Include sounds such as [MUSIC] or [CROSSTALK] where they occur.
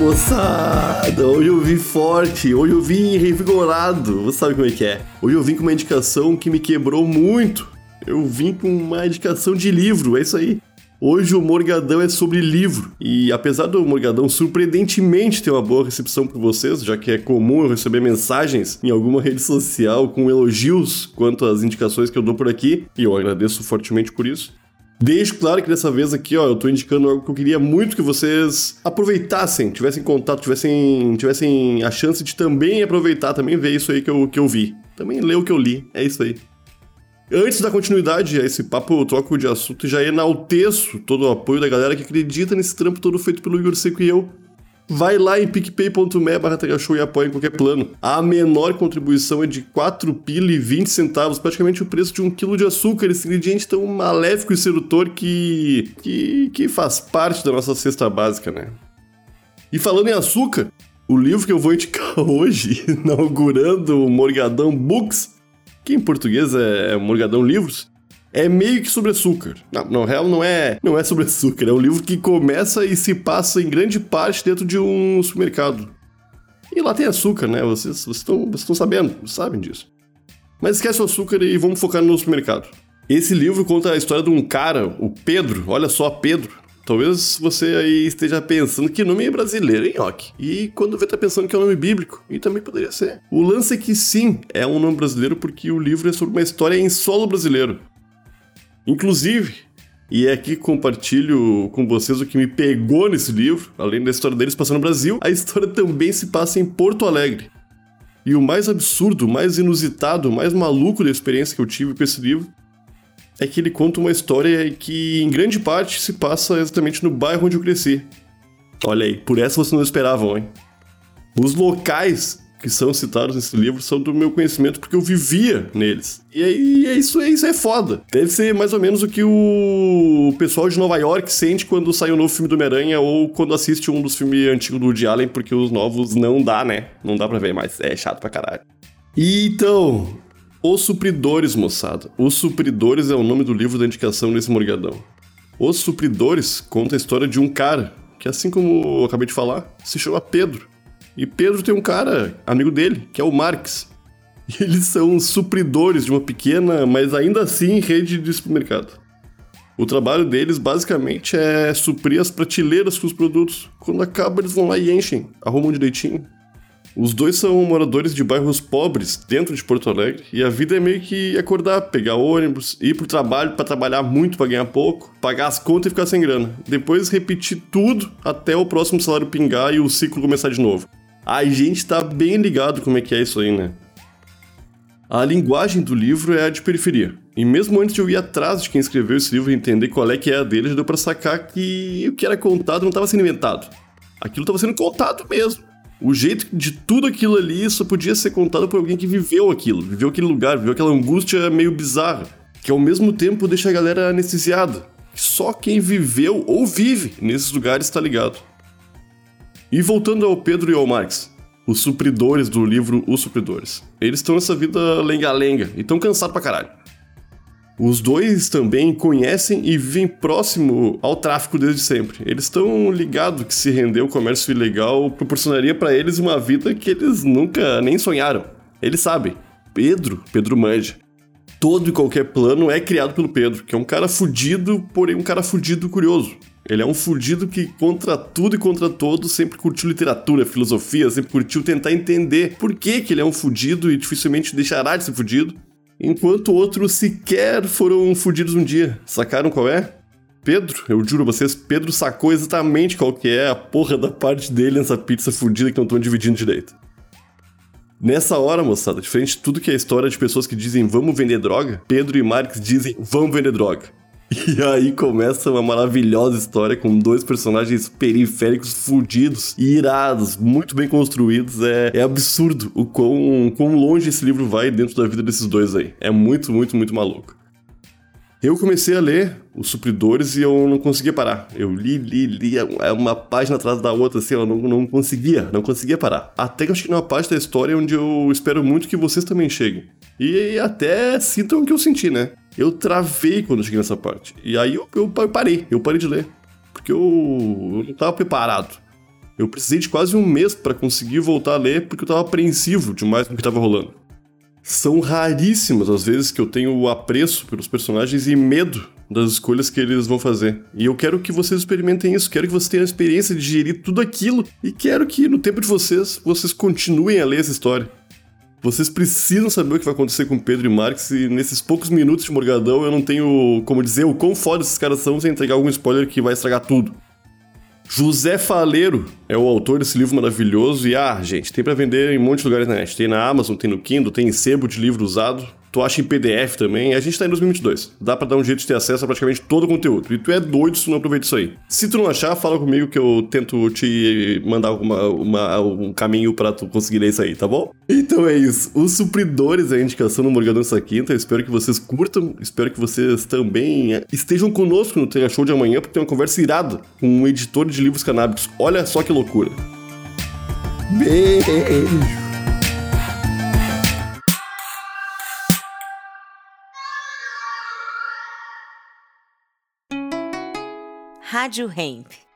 moçada! Hoje eu vim forte, hoje eu vim revigorado, você sabe como é que é. Hoje eu vim com uma indicação que me quebrou muito. Eu vim com uma indicação de livro, é isso aí. Hoje o Morgadão é sobre livro, e apesar do Morgadão surpreendentemente ter uma boa recepção por vocês, já que é comum eu receber mensagens em alguma rede social com elogios quanto às indicações que eu dou por aqui, e eu agradeço fortemente por isso, Deixo claro que dessa vez aqui, ó, eu tô indicando algo que eu queria muito que vocês aproveitassem, tivessem contato, tivessem, tivessem a chance de também aproveitar, também ver isso aí que eu, que eu vi. Também ler o que eu li, é isso aí. Antes da continuidade a esse papo, eu troco de assunto e já enalteço todo o apoio da galera que acredita nesse trampo todo feito pelo Igor Seco e eu vai lá em picpay.me barra show e apoia em qualquer plano. A menor contribuição é de 4 pila e 20 centavos, praticamente o preço de um quilo de açúcar, esse ingrediente tão maléfico e sedutor que, que, que faz parte da nossa cesta básica, né? E falando em açúcar, o livro que eu vou indicar [LAUGHS] hoje, inaugurando o Morgadão Books, que em português é Morgadão Livros, é meio que sobre açúcar. Não, na real não é, não é sobre açúcar, é um livro que começa e se passa em grande parte dentro de um supermercado. E lá tem açúcar, né? Vocês estão sabendo, sabem disso. Mas esquece o açúcar e vamos focar no supermercado. Esse livro conta a história de um cara, o Pedro, olha só, Pedro. Talvez você aí esteja pensando que nome é brasileiro, hein, Rock? E quando vê, tá pensando que é um nome bíblico. E também poderia ser. O lance é que sim, é um nome brasileiro porque o livro é sobre uma história em solo brasileiro. Inclusive, e é aqui que compartilho com vocês o que me pegou nesse livro, além da história deles passando no Brasil, a história também se passa em Porto Alegre. E o mais absurdo, mais inusitado, mais maluco da experiência que eu tive com esse livro é que ele conta uma história que, em grande parte, se passa exatamente no bairro onde eu cresci. Olha aí, por essa vocês não esperavam, hein? Os locais que são citados nesse livro são do meu conhecimento porque eu vivia neles. E aí é isso, é isso é foda. Deve ser mais ou menos o que o pessoal de Nova York sente quando sai um novo filme do Homem-Aranha ou quando assiste um dos filmes antigos do Woody Allen, porque os novos não dá, né? Não dá pra ver mais. É chato pra caralho. E então, Os Supridores, moçada. Os Supridores é o nome do livro da indicação desse morgadão. Os Supridores conta a história de um cara que, assim como eu acabei de falar, se chama Pedro. E Pedro tem um cara, amigo dele, que é o Marx. E [LAUGHS] eles são supridores de uma pequena, mas ainda assim, rede de supermercado. O trabalho deles basicamente é suprir as prateleiras com os produtos. Quando acaba, eles vão lá e enchem, arrumam direitinho. Os dois são moradores de bairros pobres dentro de Porto Alegre e a vida é meio que acordar, pegar ônibus, ir pro trabalho para trabalhar muito para ganhar pouco, pagar as contas e ficar sem grana. Depois repetir tudo até o próximo salário pingar e o ciclo começar de novo a gente tá bem ligado como é que é isso aí, né? A linguagem do livro é a de periferia. E mesmo antes de eu ir atrás de quem escreveu esse livro e entender qual é que é a dele, já deu pra sacar que o que era contado não estava sendo inventado. Aquilo estava sendo contado mesmo. O jeito de tudo aquilo ali só podia ser contado por alguém que viveu aquilo, viveu aquele lugar, viveu aquela angústia meio bizarra, que ao mesmo tempo deixa a galera anestesiada. Só quem viveu ou vive nesses lugares está ligado. E voltando ao Pedro e ao Marx, os supridores do livro Os Supridores. Eles estão nessa vida lenga-lenga e estão cansados pra caralho. Os dois também conhecem e vivem próximo ao tráfico desde sempre. Eles estão ligados que se render ao comércio ilegal proporcionaria para eles uma vida que eles nunca nem sonharam. Eles sabem. Pedro, Pedro manja. Todo e qualquer plano é criado pelo Pedro, que é um cara fudido, porém um cara fudido curioso. Ele é um fudido que, contra tudo e contra todos, sempre curtiu literatura, filosofia, sempre curtiu tentar entender por que, que ele é um fudido e dificilmente deixará de ser fudido, enquanto outros sequer foram fudidos um dia. Sacaram qual é? Pedro, eu juro a vocês, Pedro sacou exatamente qual que é a porra da parte dele nessa pizza fudida que não estão dividindo direito. Nessa hora, moçada, diferente de tudo que é história de pessoas que dizem vamos vender droga, Pedro e Marx dizem vamos vender droga. E aí começa uma maravilhosa história com dois personagens periféricos fudidos e irados, muito bem construídos. É, é absurdo o quão, quão longe esse livro vai dentro da vida desses dois aí. É muito, muito, muito maluco. Eu comecei a ler Os Supridores e eu não conseguia parar. Eu li, li, li, é uma página atrás da outra, assim, eu não, não conseguia, não conseguia parar. Até que eu cheguei numa parte da história onde eu espero muito que vocês também cheguem. E até sintam o que eu senti, né? Eu travei quando cheguei nessa parte. E aí eu, eu, eu parei, eu parei de ler. Porque eu, eu não estava preparado. Eu precisei de quase um mês para conseguir voltar a ler porque eu tava apreensivo demais com o que tava rolando. São raríssimas as vezes que eu tenho apreço pelos personagens e medo das escolhas que eles vão fazer. E eu quero que vocês experimentem isso, quero que vocês tenham a experiência de digerir tudo aquilo e quero que no tempo de vocês, vocês continuem a ler essa história. Vocês precisam saber o que vai acontecer com Pedro e Marx e nesses poucos minutos de Morgadão eu não tenho como dizer o quão foda esses caras são sem entregar algum spoiler que vai estragar tudo. José Faleiro é o autor desse livro maravilhoso e, ah, gente, tem para vender em um monte de lugares na net. Tem na Amazon, tem no Kindle, tem em sebo de livro usado. Tu acha em PDF também. A gente tá em 2022. Dá para dar um jeito de ter acesso a praticamente todo o conteúdo. E tu é doido se tu não aproveita isso aí. Se tu não achar, fala comigo que eu tento te mandar uma, uma um caminho para tu conseguir ler isso aí, tá bom? Então é isso. Os supridores é a indicação no Morgadão essa quinta. Eu espero que vocês curtam. Espero que vocês também estejam conosco no Tenha Show de amanhã, porque tem uma conversa irada com um editor de livros canábicos. Olha só que loucura. Beijo. Rádio Hemp.